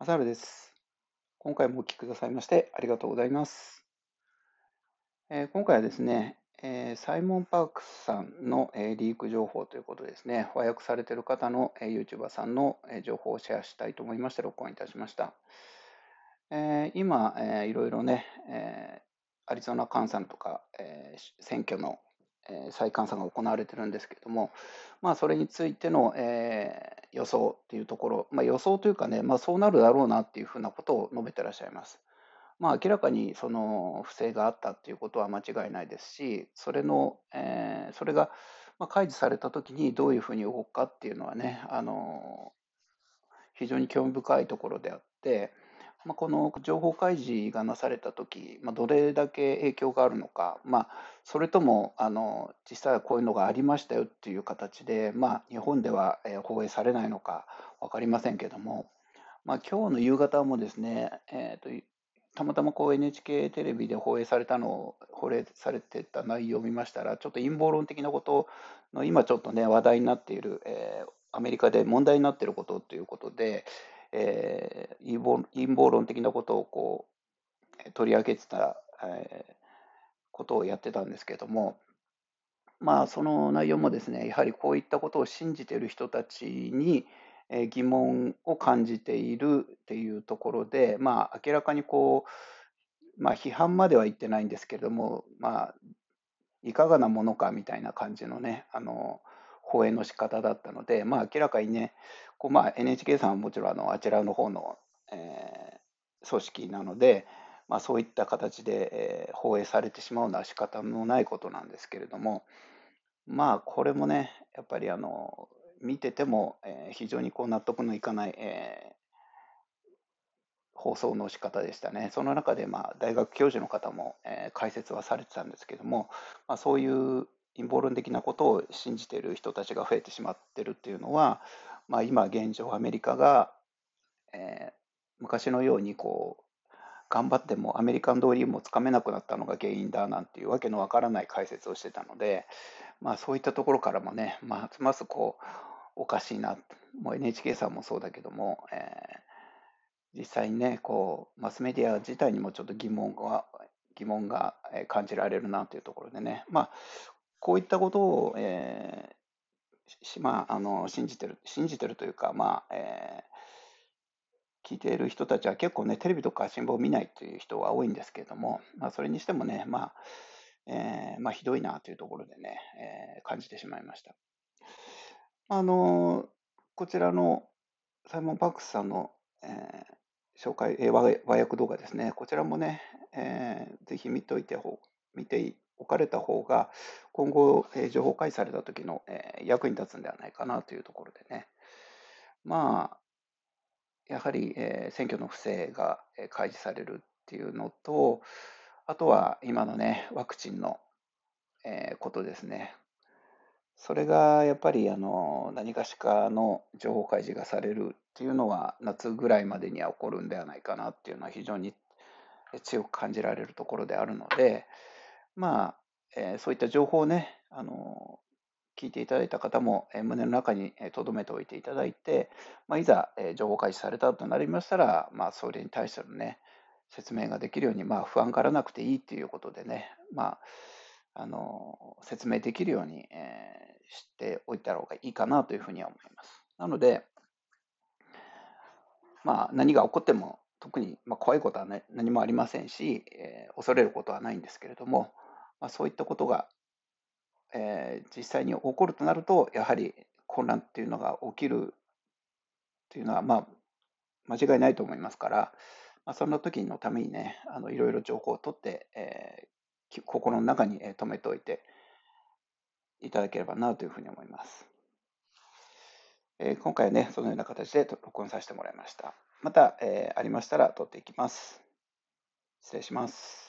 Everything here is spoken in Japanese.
マサルです。今回もお聞きくださいましてありがとうございます。えー、今回はですね、えー、サイモン・パークスさんの、えー、リーク情報ということですね、和訳されている方の、え YouTuber さんの、え情報をシェアしたいと思いまして録音いたしました。え今、えいろいろね、えアリゾナ監査とか、え選挙のえ再監査が行われてるんですけれども、まあ、それについての、え、予想っていうところ、まあ、予想というかね、まあ、そうなるだろうなっていうふうなことを述べてらっしゃいます。まあ、明らかにその不正があったっていうことは間違いないですし、それの、えー、それが開示されたときにどういうふうに動くかっていうのはね、あの非常に興味深いところであって、まあ、この情報開示がなされたとき、まあ、どれだけ影響があるのか、まあ、それともあの実際はこういうのがありましたよっていう形で、まあ、日本では放映されないのか分かりませんけども、まあ、今日の夕方もですね、えーと、たまたまこう NHK テレビで放映されたのを、放映されてた内容を見ましたら、ちょっと陰謀論的なことの、今ちょっとね、話題になっている、えー、アメリカで問題になっていることということで、えー、陰謀論的なことをこう取り上げてた、えー、ことをやってたんですけれども、まあ、その内容もですね、やはりこういったことを信じている人たちに疑問を感じているっていうところで、まあ、明らかにこう、まあ、批判までは言ってないんですけれども、まあ、いかがなものかみたいな感じのね、あの放映の仕方だったので、まあ、明らかにね、こうまあ、NHK さんはもちろんあのあちらの方の、えー、組織なので、まあ、そういった形で、えー、放映されてしまうのは仕方のないことなんですけれども、まあ、これもね、やっぱりあの見てても、えー、非常にこう納得のいかない、えー、放送の仕方でしたね。その中で、まあ、大学教授の方も、えー、解説はされてたんですけども、まあ、そういう陰謀論的なことを信じている人たちが増えてしまってるっていうのは、まあ、今現状アメリカが、えー、昔のようにこう頑張ってもアメリカンドリームをつかめなくなったのが原因だなんていうわけのわからない解説をしてたので、まあ、そういったところからもね、ますますこうおかしいなもう NHK さんもそうだけども、えー、実際にねこうマスメディア自体にもちょっと疑問が疑問が感じられるなというところでね、まあ、こういったことを、えーまあ、あの信じてる、信じてるというか、まあえー、聞いている人たちは結構ね、テレビとか新聞を見ないという人は多いんですけれども、まあ、それにしてもね、まあえーまあ、ひどいなというところでね、えー、感じてしまいました。あのこちらのサイモン・パークスさんの、えー、紹介、えー、和和訳動画ですね、こちらもね、えー、ぜひ見といてほ見て置かれた方が、今後、え情報開示された時の、え役に立つんではないかなというところでね。まあ、やはり、え選挙の不正がえ開示されるっていうのと、あとは今のね、ワクチンの、えことですね。それがやっぱりあの何かしかの情報開示がされるっていうのは夏ぐらいまでには起こるんではないかなっていうのは非常に強く感じられるところであるので、まあ、えー、そういった情報をね、あの聞いていただいた方も、えー、胸の中に留めておいていただいて、まあ、いざ、えー、情報開示されたとなりましたら、まあ、それに対してのね、説明ができるように、まあ、不安がらなくていいということでね、まあ、あの説明できるように、えー、しておいた方がいいかなというふうには思います。なので、まあ、何が起こっても特に、まあ、怖いことは、ね、何もありませんし、えー、恐れることはないんですけれども、まあ、そういったことが、えー、実際に起こるとなると、やはり混乱っていうのが起きるっていうのは、まあ、間違いないと思いますから、まあ、そんな時のためにね、あのいろいろ情報を取って、えー、心の中に留めておいていただければなというふうに思います。えー、今回はね、そのような形で録音させてもらいました。また、えー、ありましたら撮っていきます。失礼します。